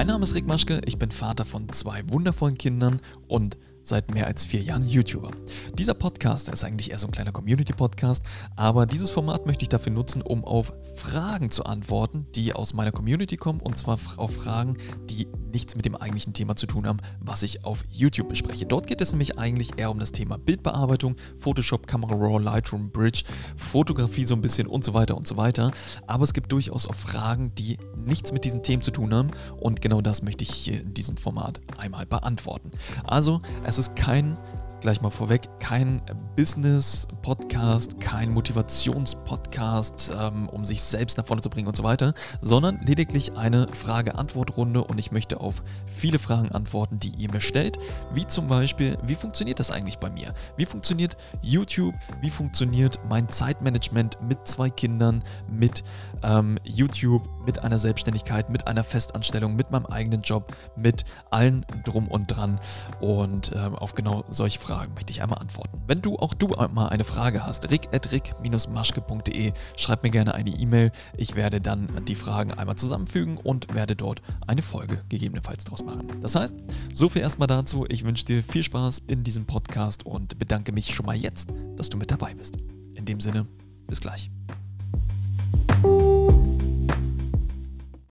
Mein Name ist Rick Maschke, ich bin Vater von zwei wundervollen Kindern und seit mehr als vier Jahren YouTuber. Dieser Podcast ist eigentlich eher so ein kleiner Community-Podcast, aber dieses Format möchte ich dafür nutzen, um auf Fragen zu antworten, die aus meiner Community kommen und zwar auf Fragen, die nichts mit dem eigentlichen Thema zu tun haben, was ich auf YouTube bespreche. Dort geht es nämlich eigentlich eher um das Thema Bildbearbeitung, Photoshop, Camera Raw, Lightroom, Bridge, Fotografie so ein bisschen und so weiter und so weiter. Aber es gibt durchaus auch Fragen, die nichts mit diesen Themen zu tun haben und genau das möchte ich hier in diesem Format einmal beantworten. Also, es ist kein gleich mal vorweg, kein Business-Podcast, kein Motivations-Podcast, ähm, um sich selbst nach vorne zu bringen und so weiter, sondern lediglich eine Frage-Antwort-Runde und ich möchte auf viele Fragen antworten, die ihr mir stellt, wie zum Beispiel, wie funktioniert das eigentlich bei mir? Wie funktioniert YouTube? Wie funktioniert mein Zeitmanagement mit zwei Kindern, mit ähm, YouTube, mit einer Selbstständigkeit, mit einer Festanstellung, mit meinem eigenen Job, mit allen drum und dran und ähm, auf genau solche Fragen möchte ich einmal antworten. Wenn du auch du mal eine Frage hast, rick.rick-maschke.de, schreib mir gerne eine E-Mail. Ich werde dann die Fragen einmal zusammenfügen und werde dort eine Folge gegebenenfalls draus machen. Das heißt, so viel erstmal dazu. Ich wünsche dir viel Spaß in diesem Podcast und bedanke mich schon mal jetzt, dass du mit dabei bist. In dem Sinne, bis gleich.